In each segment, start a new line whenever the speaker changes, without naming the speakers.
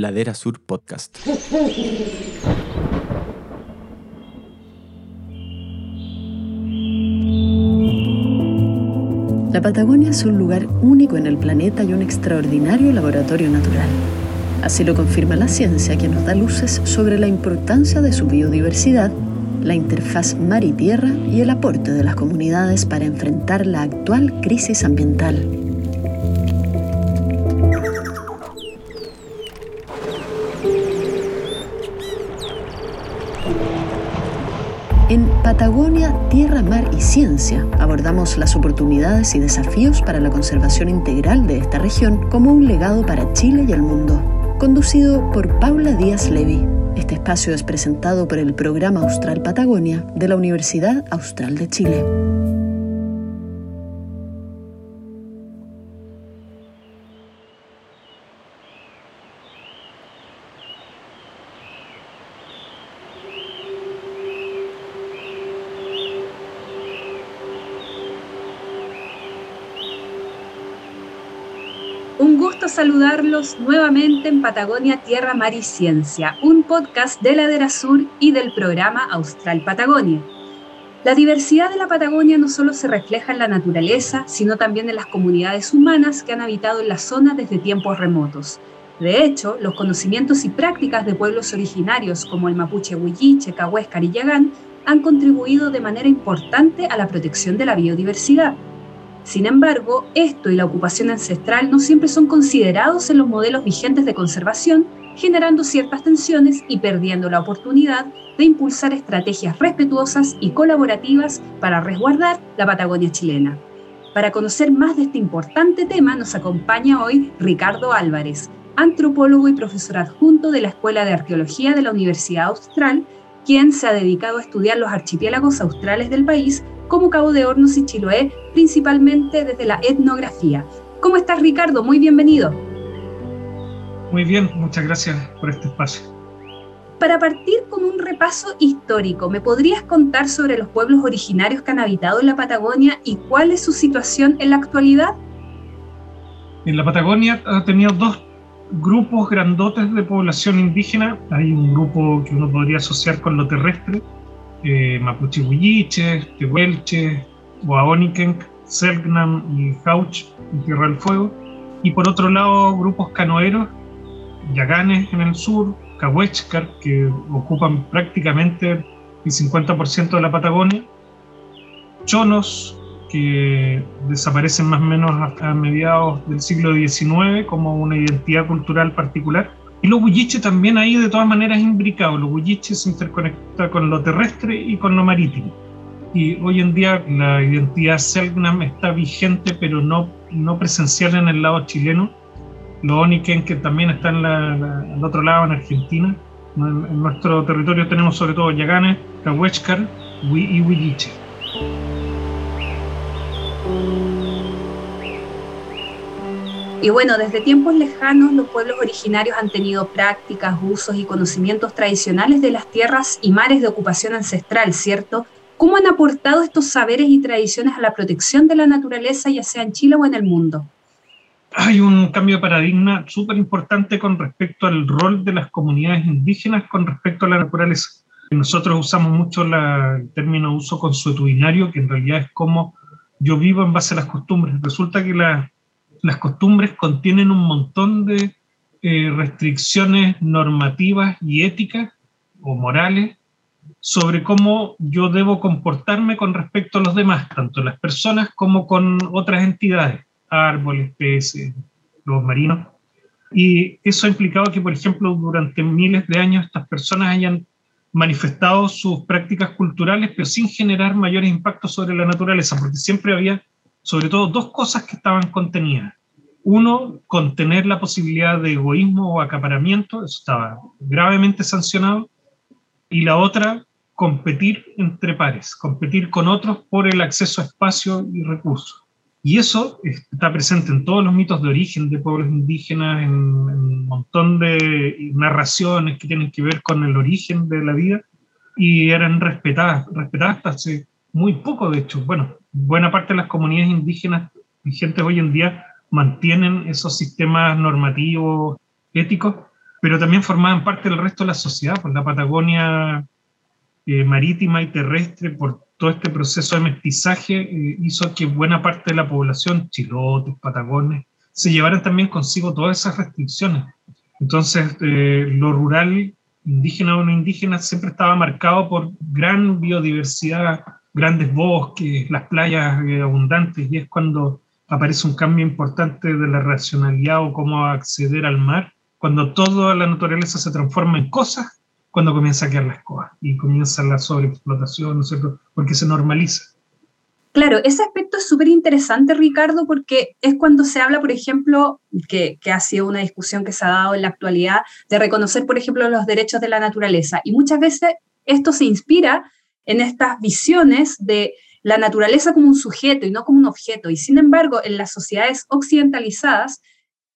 Ladera Sur Podcast.
La Patagonia es un lugar único en el planeta y un extraordinario laboratorio natural. Así lo confirma la ciencia que nos da luces sobre la importancia de su biodiversidad, la interfaz mar y tierra y el aporte de las comunidades para enfrentar la actual crisis ambiental. Patagonia, Tierra, Mar y Ciencia abordamos las oportunidades y desafíos para la conservación integral de esta región como un legado para Chile y el mundo. Conducido por Paula Díaz Levy. Este espacio es presentado por el Programa Austral Patagonia de la Universidad Austral de Chile.
Saludarlos nuevamente en Patagonia Tierra, Mar y Ciencia, un podcast de Ladera Sur y del programa Austral Patagonia. La diversidad de la Patagonia no solo se refleja en la naturaleza, sino también en las comunidades humanas que han habitado en la zona desde tiempos remotos. De hecho, los conocimientos y prácticas de pueblos originarios como el mapuche huilliche, cahuéscar y yagán han contribuido de manera importante a la protección de la biodiversidad. Sin embargo, esto y la ocupación ancestral no siempre son considerados en los modelos vigentes de conservación, generando ciertas tensiones y perdiendo la oportunidad de impulsar estrategias respetuosas y colaborativas para resguardar la Patagonia chilena. Para conocer más de este importante tema nos acompaña hoy Ricardo Álvarez, antropólogo y profesor adjunto de la Escuela de Arqueología de la Universidad Austral, quien se ha dedicado a estudiar los archipiélagos australes del país como Cabo de Hornos y Chiloé, principalmente desde la etnografía. ¿Cómo estás, Ricardo? Muy bienvenido.
Muy bien, muchas gracias por este espacio.
Para partir con un repaso histórico, ¿me podrías contar sobre los pueblos originarios que han habitado en la Patagonia y cuál es su situación en la actualidad?
En la Patagonia ha tenido dos grupos grandotes de población indígena. Hay un grupo que uno podría asociar con lo terrestre, eh, Mapuche Huilliche, Tehuelche, Boaonikenk, Selknam y Jauch en Tierra del Fuego. Y por otro lado, grupos canoeros, Yaganes en el sur, Cahuechcar, que ocupan prácticamente el 50% de la Patagonia, Chonos, que desaparecen más o menos a mediados del siglo XIX como una identidad cultural particular, y los huilliches también ahí de todas maneras imbricados. Los huilliches se interconectan con lo terrestre y con lo marítimo. Y hoy en día la identidad Selknam está vigente, pero no, no presencial en el lado chileno. Los Oniken, que también están al otro lado, en Argentina. En, nuestro territorio tenemos sobre todo Yaganes, Cahuéscar y Huilliche.
Y bueno, desde tiempos lejanos los pueblos originarios han tenido prácticas, usos y conocimientos tradicionales de las tierras y mares de ocupación ancestral, ¿cierto? ¿Cómo han aportado estos saberes y tradiciones a la protección de la naturaleza, ya sea en Chile o en el mundo?
Hay un cambio de paradigma súper importante con respecto al rol de las comunidades indígenas con respecto a la naturaleza. Nosotros usamos mucho el término uso consuetudinario, que en realidad es como yo vivo en base a las costumbres. Resulta que la, las costumbres contienen un montón de eh, restricciones normativas y éticas o morales sobre cómo yo debo comportarme con respecto a los demás, tanto las personas como con otras entidades, árboles, peces, los marinos. Y eso ha implicado que, por ejemplo, durante miles de años estas personas hayan manifestado sus prácticas culturales, pero sin generar mayores impactos sobre la naturaleza, porque siempre había sobre todo dos cosas que estaban contenidas. Uno, contener la posibilidad de egoísmo o acaparamiento, eso estaba gravemente sancionado. Y la otra, competir entre pares, competir con otros por el acceso a espacio y recursos. Y eso está presente en todos los mitos de origen de pueblos indígenas, en, un montón de narraciones que tienen que ver con el origen de la vida, y eran respetadas, respetadas hasta hace muy poco, de hecho. Bueno, buena parte de las comunidades indígenas vigentes hoy en día mantienen esos sistemas normativos, éticos, pero también formaban parte del resto de la sociedad, por la Patagonia eh, marítima y terrestre, por todo este proceso de mestizaje, eh, hizo que buena parte de la población, chilotes, patagones, se llevaran también consigo todas esas restricciones. Entonces, eh, lo rural, indígena o no indígena, siempre estaba marcado por gran biodiversidad, grandes bosques, las playas abundantes, y es cuando aparece un cambio importante de la racionalidad o cómo acceder al mar, cuando toda la naturaleza se transforma en cosas, cuando comienza a quedar la escoba y comienza la sobreexplotación, ¿no es cierto? Porque se normaliza.
Claro, ese aspecto es súper interesante, Ricardo, porque es cuando se habla, por ejemplo, que, que, ha sido una discusión que se ha dado en la actualidad, de reconocer, por ejemplo, los derechos de la naturaleza. Y muchas veces esto se inspira en estas visiones de la naturaleza como un sujeto y no como un objeto. Y sin embargo, en las sociedades occidentalizadas,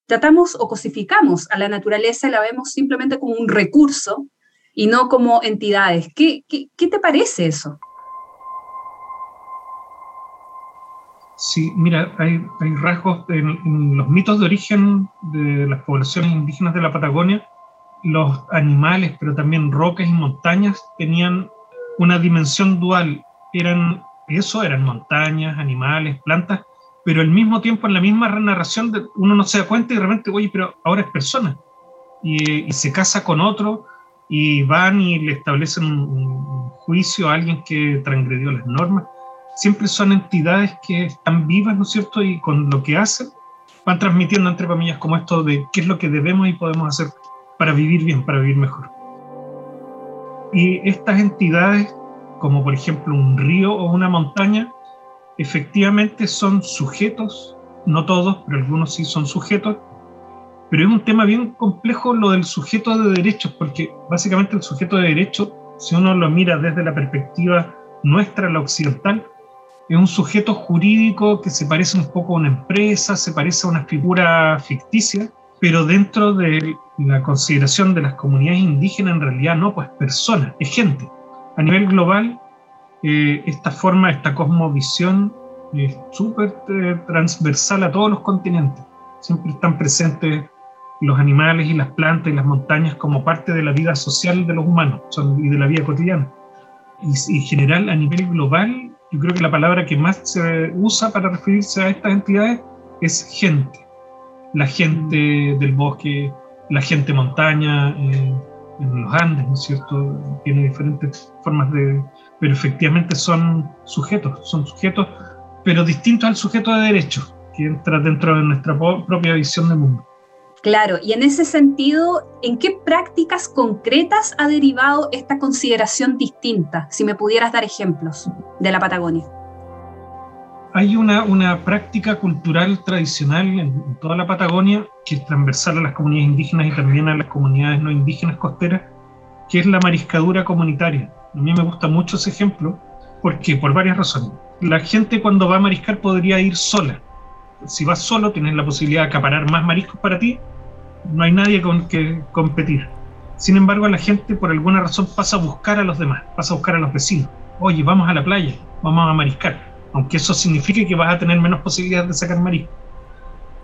tratamos o cosificamos a la naturaleza y la vemos simplemente como un recurso y no como entidades. ¿Qué, qué, te parece eso?
Sí, mira, hay, hay rasgos en, los mitos de origen de las poblaciones indígenas de la Patagonia, los animales, pero también rocas y montañas tenían una dimensión dual. Eran eso, eran montañas, animales, plantas, pero al mismo tiempo en la misma narración uno no se da cuenta y de repente, oye, pero ahora es persona. Y, se casa con otro y van y le establecen un, juicio a alguien que transgredió las normas. Siempre son entidades que están vivas, ¿no es cierto? Y con lo que hacen van transmitiendo entre familias como esto de qué es lo que debemos y podemos hacer para vivir bien, para vivir mejor. Y estas entidades como por ejemplo un río o una montaña, efectivamente son sujetos, no todos, pero algunos sí son sujetos, pero es un tema bien complejo lo del sujeto de derechos, porque básicamente el sujeto de derecho, si uno lo mira desde la perspectiva nuestra, la occidental, es un sujeto jurídico que se parece un poco a una empresa, se parece a una figura ficticia, pero dentro de la consideración de las comunidades indígenas en realidad no, pues persona, es gente a nivel global, eh, esta forma, esta cosmovisión es súper eh, transversal a todos los continentes. Siempre están presentes los animales y las plantas y las montañas como parte de la vida social de los humanos y de la vida cotidiana. Y, en general, a nivel global, yo creo que la palabra que más se usa para referirse a estas entidades es gente. La gente del bosque, la gente montaña, eh, en los Andes, ¿no es cierto? Tiene diferentes formas de... Pero efectivamente son sujetos, son sujetos, pero distintos al sujeto de derecho, que entra dentro de nuestra propia visión del mundo.
Claro, y en ese sentido, ¿en qué prácticas concretas ha derivado esta consideración distinta? Si me pudieras dar ejemplos de la Patagonia
hay una, una, práctica cultural tradicional en, toda la Patagonia que es transversal a las comunidades indígenas y también a las comunidades no indígenas costeras, que es la mariscadura comunitaria. A mí me gusta mucho ese ejemplo, porque por varias razones. La gente cuando va a mariscar podría ir sola. Si vas solo, tienes la posibilidad de acaparar más mariscos para ti, no hay nadie con que competir. Sin embargo, la gente por alguna razón pasa a buscar a los demás, pasa a buscar a los vecinos. Oye, vamos a la playa, vamos a mariscar aunque eso signifique que vas a tener menos posibilidades de sacar marisco.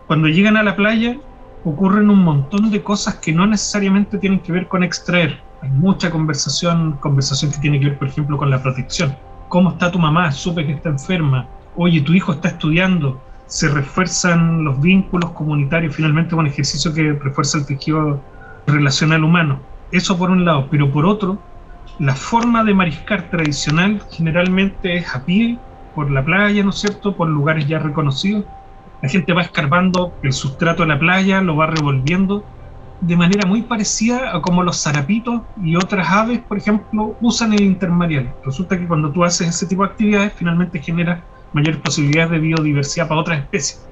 Cuando llegan a la playa ocurren un montón de cosas que no necesariamente tienen que ver con extraer. Hay mucha conversación, conversación que tiene que ver, por ejemplo, con la protección. ¿Cómo está tu mamá? Supe que está enferma. Oye, tu hijo está estudiando. Se refuerzan los vínculos comunitarios, finalmente un ejercicio que refuerza el tejido relacional humano. Eso por un lado, pero por otro, la forma de mariscar tradicional generalmente es a pie por la playa, ¿no es cierto?, por lugares ya reconocidos. La gente va escarbando el sustrato de la playa, lo va revolviendo de manera muy parecida a como los zarapitos y otras aves, por ejemplo, usan el intermareal. Resulta que cuando tú haces ese tipo de actividades, finalmente genera mayor posibilidad de biodiversidad para otras especies.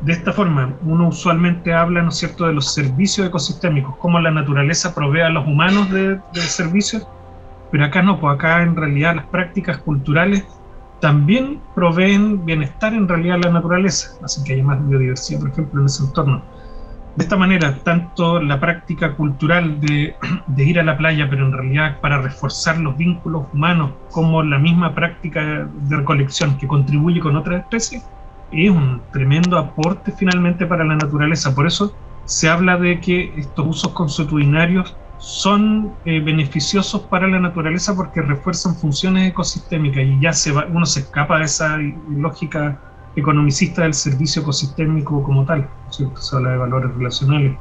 De esta forma, uno usualmente habla, ¿no es cierto?, de los servicios ecosistémicos, cómo la naturaleza provee a los humanos de, servicios, pero acá no, pues acá en realidad las prácticas culturales también proveen bienestar en realidad a la naturaleza, hacen que haya más biodiversidad, por ejemplo, en ese entorno. De esta manera, tanto la práctica cultural de, ir a la playa, pero en realidad para reforzar los vínculos humanos, como la misma práctica de recolección que contribuye con otras especies, es un tremendo aporte finalmente para la naturaleza. Por eso se habla de que estos usos consuetudinarios son eh, beneficiosos para la naturaleza porque refuerzan funciones ecosistémicas y ya se uno se escapa de esa lógica economicista del servicio ecosistémico como tal, ¿cierto? se habla de valores relacionales.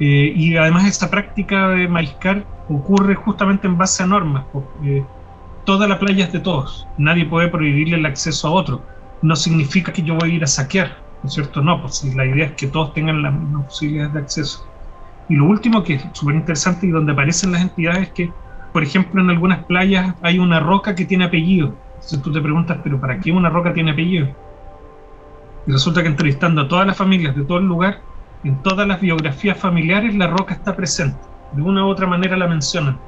Eh, y además esta práctica de mariscar ocurre justamente en base a normas. Porque, toda la playa es de todos, nadie puede prohibirle el acceso a otro. No significa que yo voy a ir a saquear, ¿no es cierto? No, pues la idea es que todos tengan las mismas posibilidades de acceso. Y lo último que es súper interesante y donde aparecen las entidades es que, por ejemplo, en algunas playas hay una roca que tiene apellido. Entonces tú te preguntas, ¿pero para qué una roca tiene apellido? Y resulta que entrevistando a todas las familias de todo el lugar, en todas las biografías familiares la roca está presente. De una u otra manera la mencionan.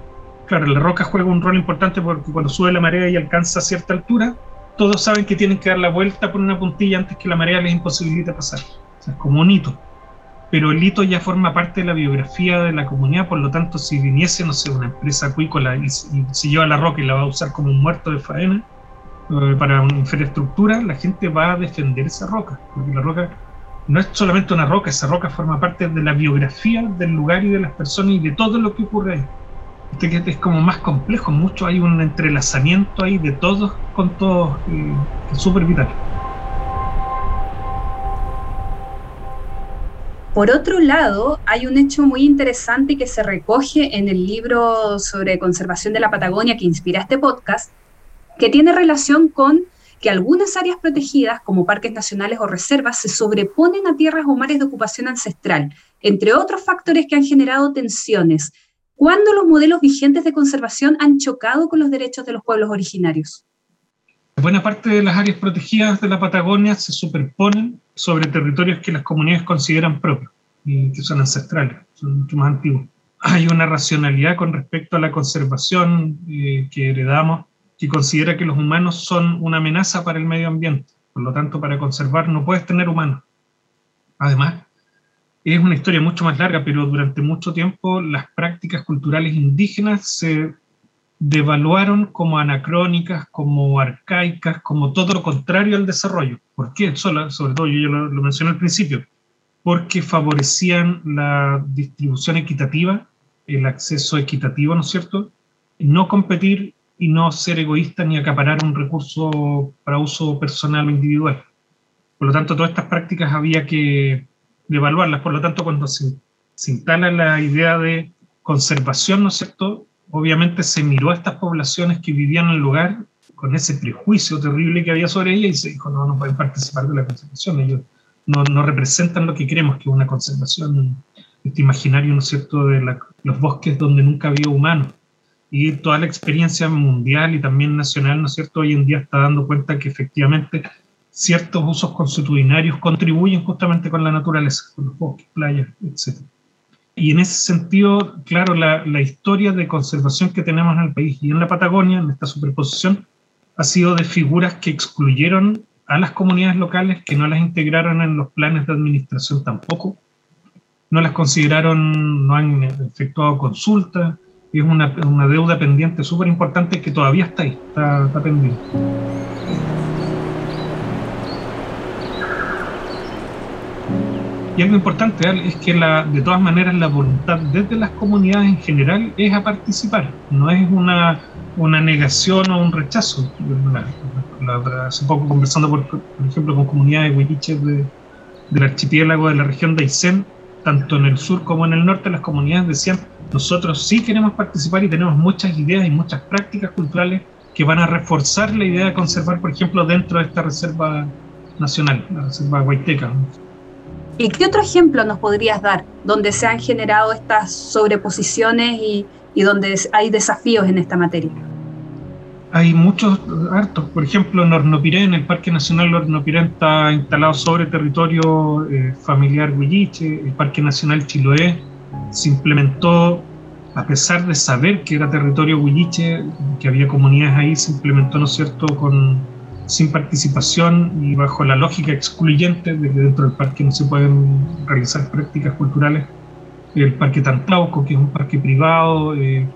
Claro, la roca juega un rol importante porque cuando sube la marea y alcanza cierta altura, todos saben que tienen que dar la vuelta por una puntilla antes que la marea les imposibilite pasar. O sea, es como un hito pero el hito ya forma parte de la biografía de la comunidad, por lo tanto, si viniese, no sé, una empresa acuícola y, se lleva la roca y la va a usar como un muerto de faena eh, para una infraestructura, la gente va a defender esa roca, porque la roca no es solamente una roca, esa roca forma parte de la biografía del lugar y de las personas y de todo lo que ocurre ahí. Este es como más complejo, mucho hay un entrelazamiento ahí de todos con todos, eh, es súper vital.
Por otro lado, hay un hecho muy interesante que se recoge en el libro sobre conservación de la Patagonia que inspira este podcast, que tiene relación con que algunas áreas protegidas, como parques nacionales o reservas, se sobreponen a tierras o mares de ocupación ancestral, entre otros factores que han generado tensiones. ¿Cuándo los modelos vigentes de conservación han chocado con los derechos de los pueblos originarios?
Buena parte de las áreas protegidas de la Patagonia se superponen sobre territorios que las comunidades consideran propios y que son ancestrales, son mucho más antiguos. Hay una racionalidad con respecto a la conservación eh, que heredamos que considera que los humanos son una amenaza para el medio ambiente. Por lo tanto, para conservar no puedes tener humanos. Además, es una historia mucho más larga, pero durante mucho tiempo las prácticas culturales indígenas se devaluaron como anacrónicas, como arcaicas, como todo lo contrario al desarrollo. ¿Por qué? sobre todo yo lo, lo mencioné al principio, porque favorecían la distribución equitativa, el acceso equitativo, ¿no es cierto? No competir y no ser egoísta ni acaparar un recurso para uso personal o individual. Por lo tanto, todas estas prácticas había que devaluarlas. Por lo tanto, cuando se, instala la idea de conservación, ¿no es cierto? obviamente se miró a estas poblaciones que vivían en el lugar con ese prejuicio terrible que había sobre ellas y se dijo, no, no pueden participar de la conservación, ellos no, no representan lo que creemos que es una conservación, este imaginario, ¿no es cierto?, de los bosques donde nunca había humanos. Y toda la experiencia mundial y también nacional, ¿no es cierto?, hoy en día está dando cuenta que efectivamente ciertos usos consuetudinarios contribuyen justamente con la naturaleza, con los bosques, playas, etcétera. Y en ese sentido, claro, la, la, historia de conservación que tenemos en el país y en la Patagonia, en esta superposición, ha sido de figuras que excluyeron a las comunidades locales, que no las integraron en los planes de administración tampoco, no las consideraron, no han efectuado consultas, es una, una deuda pendiente súper importante que todavía está ahí, está, pendiente. Y algo importante es que la, de todas maneras la voluntad desde las comunidades en general es a participar, no es una, una negación o un rechazo. hace poco conversando, por, por, ejemplo, con comunidades huipiches de, del archipiélago de la región de Aysén, tanto en el sur como en el norte, las comunidades decían, nosotros sí queremos participar y tenemos muchas ideas y muchas prácticas culturales que van a reforzar la idea de conservar, por ejemplo, dentro de esta reserva nacional, la reserva huayteca.
¿Y qué otro ejemplo nos podrías dar donde se han generado estas sobreposiciones y, y donde hay desafíos en esta materia?
Hay muchos hartos. Por ejemplo, en Hornopirén, en el Parque Nacional Hornopirén está instalado sobre territorio eh, familiar huilliche. El Parque Nacional Chiloé se implementó, a pesar de saber que era territorio huilliche, que había comunidades ahí, se implementó, ¿no es cierto?, con, sin participación y bajo la lógica excluyente de que dentro del parque no se pueden realizar prácticas culturales. El Parque Tantlauco, que es un parque privado, eh,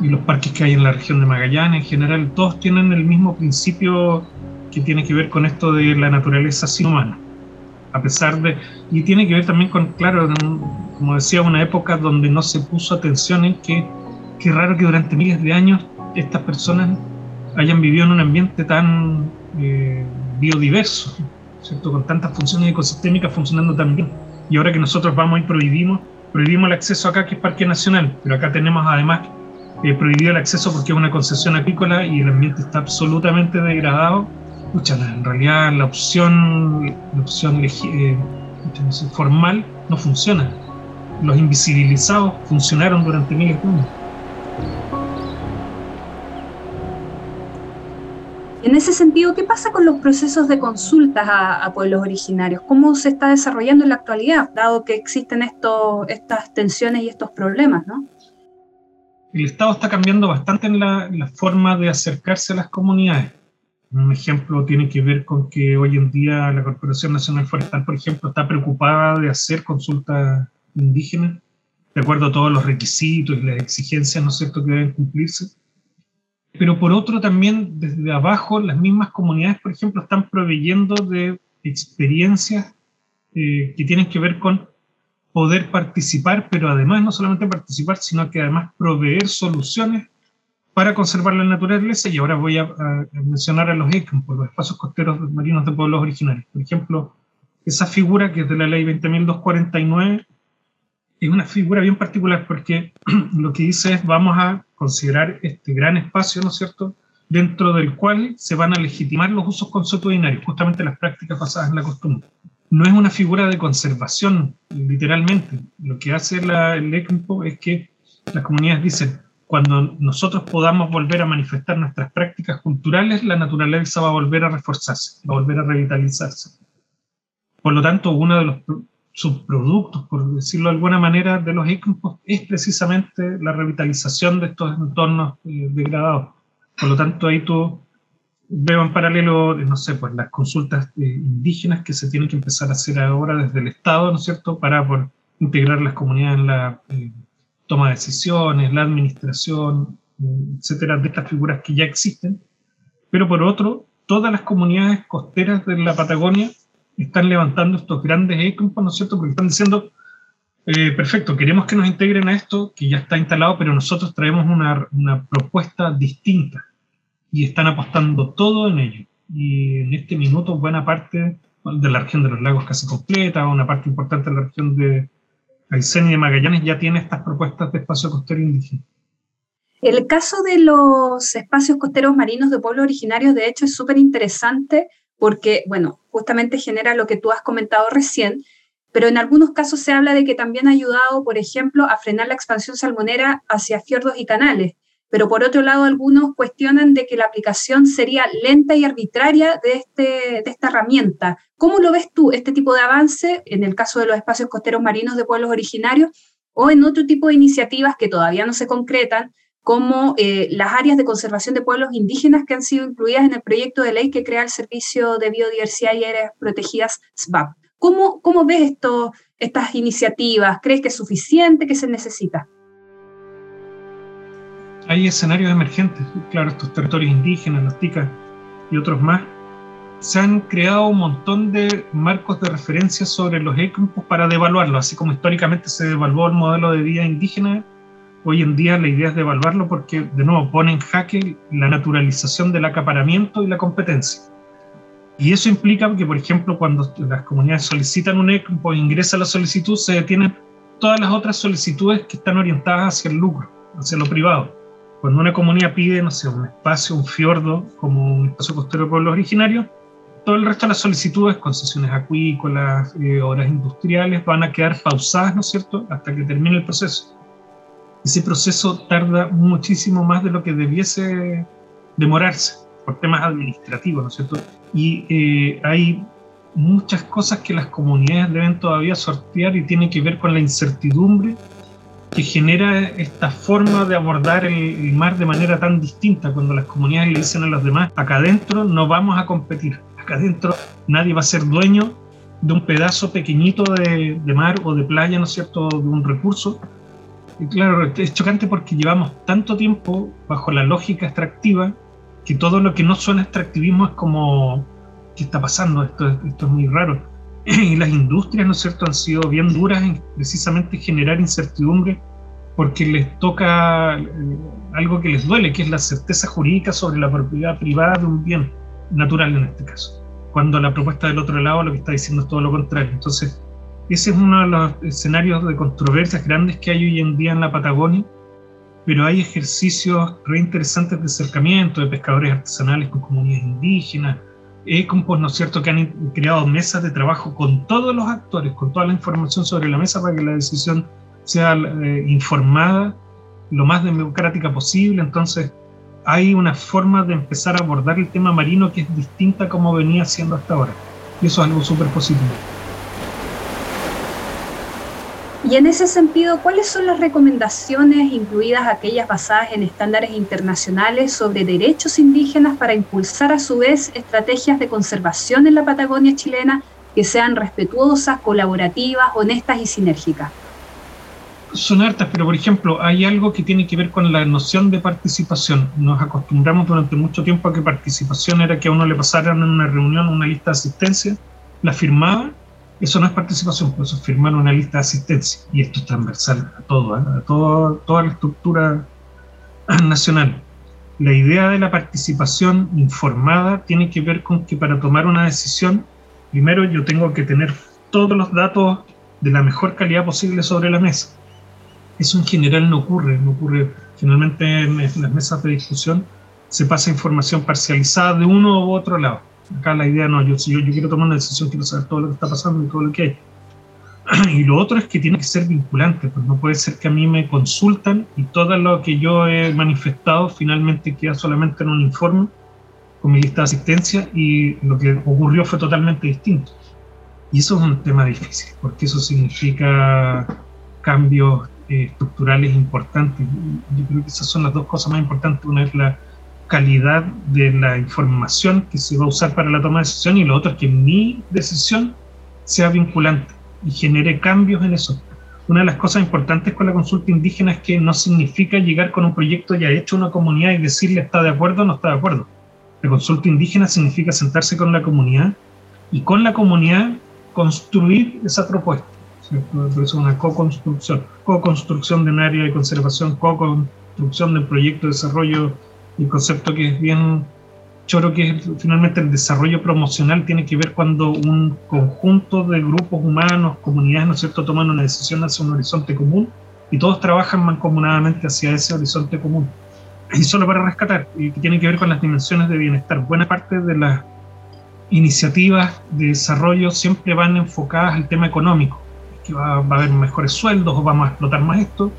y los parques que hay en la región de Magallanes, en general, todos tienen el mismo principio que tiene que ver con esto de la naturaleza sin humana. a pesar de... Y tiene que ver también con, claro, como decía, una época donde no se puso atención en que, qué raro que durante miles de años estas personas hayan vivido en un ambiente tan eh, biodiverso, ¿cierto? con tantas funciones ecosistémicas funcionando tan bien. Y ahora que nosotros vamos y prohibimos, prohibimos el acceso acá, que es Parque Nacional, pero acá tenemos además eh, prohibido el acceso porque es una concesión agrícola y el ambiente está absolutamente degradado. Escucha, en realidad la opción, la opción eh, formal no funciona. Los invisibilizados funcionaron durante miles de años.
En ese sentido, ¿qué pasa con los procesos de consultas a, pueblos originarios? ¿Cómo se está desarrollando en la actualidad, dado que existen estos, estas tensiones y estos problemas? ¿no?
El Estado está cambiando bastante en la, la forma de acercarse a las comunidades. Un ejemplo tiene que ver con que hoy en día la Corporación Nacional Forestal, por ejemplo, está preocupada de hacer consultas indígenas de acuerdo a todos los requisitos y las exigencias, ¿no es cierto?, que deben cumplirse pero por otro también desde abajo las mismas comunidades, por ejemplo, están proveyendo de experiencias eh, que tienen que ver con poder participar, pero además no solamente participar, sino que además proveer soluciones para conservar la naturaleza. Y ahora voy a, mencionar a los por los espacios costeros marinos de pueblos originarios. Por ejemplo, esa figura que es de la ley 20.249 es una figura bien particular porque lo que dice es vamos a considerar este gran espacio, ¿no es cierto?, dentro del cual se van a legitimar los usos consuetudinarios, justamente las prácticas basadas en la costumbre. No es una figura de conservación, literalmente. Lo que hace la, el ECMPO es que las comunidades dicen, cuando nosotros podamos volver a manifestar nuestras prácticas culturales, la naturaleza va a volver a reforzarse, va a volver a revitalizarse. Por lo tanto, uno de los subproductos, por decirlo de alguna manera, de los equipos es precisamente la revitalización de estos entornos eh, degradados. Por lo tanto, ahí tú veo en paralelo, no sé, pues las consultas eh, indígenas que se tienen que empezar a hacer ahora desde el Estado, ¿no es cierto?, para por, integrar las comunidades en la eh, toma de decisiones, la administración, etcétera, de estas figuras que ya existen. Pero por otro, todas las comunidades costeras de la Patagonia están levantando estos grandes equipos, ¿no es cierto? Porque están diciendo, eh, perfecto, queremos que nos integren a esto que ya está instalado, pero nosotros traemos una, una, propuesta distinta y están apostando todo en ello. Y en este minuto buena parte de la región de los lagos casi completa, una parte importante de la región de Aysén y de Magallanes ya tiene estas propuestas de espacio costero indígena.
El caso de los espacios costeros marinos de pueblos originarios, de hecho, es súper interesante porque, bueno, justamente genera lo que tú has comentado recién, pero en algunos casos se habla de que también ha ayudado, por ejemplo, a frenar la expansión salmonera hacia fiordos y canales. Pero por otro lado, algunos cuestionan de que la aplicación sería lenta y arbitraria de, este, de esta herramienta. ¿Cómo lo ves tú, este tipo de avance, en el caso de los espacios costeros marinos de pueblos originarios, o en otro tipo de iniciativas que todavía no se concretan, como eh, las áreas de conservación de pueblos indígenas que han sido incluidas en el proyecto de ley que crea el Servicio de Biodiversidad y Áreas Protegidas SBAP. ¿Cómo, cómo ves esto, estas iniciativas? ¿Crees que es suficiente? ¿Qué se necesita?
Hay escenarios emergentes, claro, estos territorios indígenas, los ticas y otros más. Se han creado un montón de marcos de referencia sobre los equipos para devaluarlo, así como históricamente se devaluó el modelo de vida indígena hoy en día la idea es devaluarlo porque, de nuevo, pone en jaque la naturalización del acaparamiento y la competencia. Y eso implica que, por ejemplo, cuando las comunidades solicitan un ECMPO e ingresa la solicitud, se detienen todas las otras solicitudes que están orientadas hacia el lucro, hacia lo privado. Cuando una comunidad pide, no sé, un espacio, un fiordo, como un espacio costero de pueblos originarios, todo el resto de las solicitudes, concesiones acuícolas, eh, obras industriales, van a quedar pausadas, ¿no es cierto?, hasta que termine el proceso ese proceso tarda muchísimo más de lo que debiese demorarse por temas administrativos, ¿no es cierto? Y eh, hay muchas cosas que las comunidades deben todavía sortear y tienen que ver con la incertidumbre que genera esta forma de abordar el, mar de manera tan distinta cuando las comunidades le dicen a los demás, acá adentro no vamos a competir, acá adentro nadie va a ser dueño de un pedazo pequeñito de, de mar o de playa, ¿no es cierto?, de un recurso, claro, es chocante porque llevamos tanto tiempo bajo la lógica extractiva que todo lo que no suena extractivismo es como, ¿qué está pasando? Esto, esto es muy raro. y las industrias, ¿no es cierto?, han sido bien duras en precisamente generar incertidumbre porque les toca eh, algo que les duele, que es la certeza jurídica sobre la propiedad privada de un bien natural en este caso. Cuando la propuesta del otro lado lo que está diciendo es todo lo contrario. Entonces, ese es uno de los escenarios de controversias grandes que hay hoy en día en la Patagonia, pero hay ejercicios re interesantes de acercamiento de pescadores artesanales con comunidades indígenas, Ecompos, ¿no es cierto?, que han creado mesas de trabajo con todos los actores, con toda la información sobre la mesa para que la decisión sea eh, informada lo más democrática posible. Entonces, hay una forma de empezar a abordar el tema marino que es distinta a como venía siendo hasta ahora. Y eso es algo súper positivo.
Y en ese sentido, ¿cuáles son las recomendaciones, incluidas aquellas basadas en estándares internacionales sobre derechos indígenas, para impulsar a su vez estrategias de conservación en la Patagonia chilena que sean respetuosas, colaborativas, honestas y sinérgicas?
Son hartas, pero por ejemplo, hay algo que tiene que ver con la noción de participación. Nos acostumbramos durante mucho tiempo a que participación era que a uno le pasaran en una reunión una lista de asistencia, la firmaba eso no es participación, por eso firmar una lista de asistencia. Y esto es transversal a todo, ¿eh? a toda la estructura nacional. La idea de la participación informada tiene que ver con que para tomar una decisión, primero yo tengo que tener todos los datos de la mejor calidad posible sobre la mesa. Eso en general no ocurre, no ocurre generalmente en las mesas de discusión se pasa información parcializada de uno u otro lado Acá la idea no, yo, si yo, quiero tomar una decisión, quiero saber todo lo que está pasando y todo lo que hay. Y lo otro es que tiene que ser vinculante, pues no puede ser que a mí me consultan y todo lo que yo he manifestado finalmente queda solamente en un informe con mi lista de asistencia y lo que ocurrió fue totalmente distinto. Y eso es un tema difícil, porque eso significa cambios eh, estructurales importantes. Yo creo que esas son las dos cosas más importantes. Una es la calidad de la información que se va a usar para la toma de decisión y lo otro es que mi decisión sea vinculante y genere cambios en eso. Una de las cosas importantes con la consulta indígena es que no significa llegar con un proyecto ya hecho a una comunidad y decirle está de acuerdo o no está de acuerdo. La consulta indígena significa sentarse con la comunidad y con la comunidad construir esa propuesta. Por eso es una co-construcción, co-construcción de un área de conservación, co-construcción del proyecto de desarrollo el concepto que es bien choro, que es finalmente el desarrollo promocional, tiene que ver cuando un conjunto de grupos humanos, comunidades, ¿no es cierto?, toman una decisión hacia un horizonte común y todos trabajan mancomunadamente hacia ese horizonte común. Y solo para rescatar, y que tiene que ver con las dimensiones de bienestar. Buena parte de las iniciativas de desarrollo siempre van enfocadas al tema económico, que va, va a haber mejores sueldos o vamos a explotar más esto,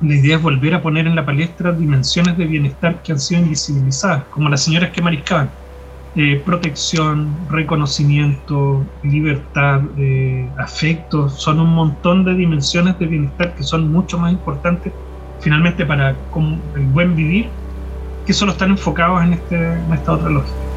la idea es volver a poner en la palestra dimensiones de bienestar que han sido invisibilizadas, como las señoras que mariscaban. Eh, protección, reconocimiento, libertad, eh, afecto, son un montón de dimensiones de bienestar que son mucho más importantes finalmente para el buen vivir, que solo están enfocados en, este, en esta otra lógica.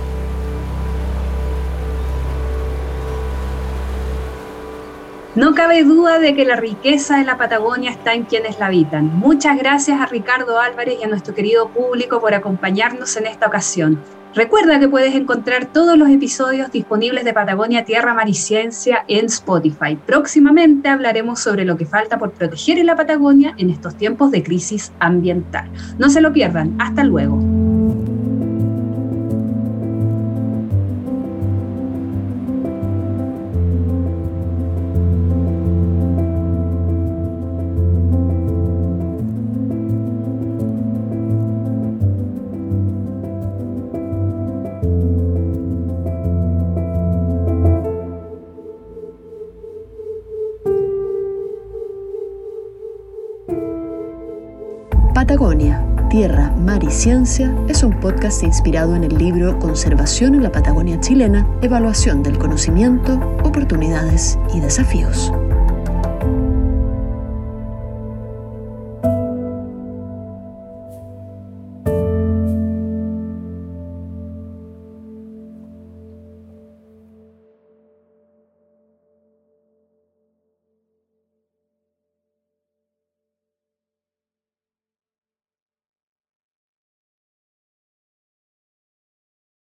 No cabe duda de que la riqueza de la Patagonia está en quienes la habitan. Muchas gracias a Ricardo Álvarez y a nuestro querido público por acompañarnos en esta ocasión. Recuerda que puedes encontrar todos los episodios disponibles de Patagonia Tierra Mar y Ciencia en Spotify. Próximamente hablaremos sobre lo que falta por proteger en la Patagonia en estos tiempos de crisis ambiental. No se lo pierdan. Hasta luego.
Patagonia, Tierra, Mar y Ciencia es un podcast inspirado en el libro Conservación en la Patagonia chilena, Evaluación del Conocimiento, Oportunidades y Desafíos.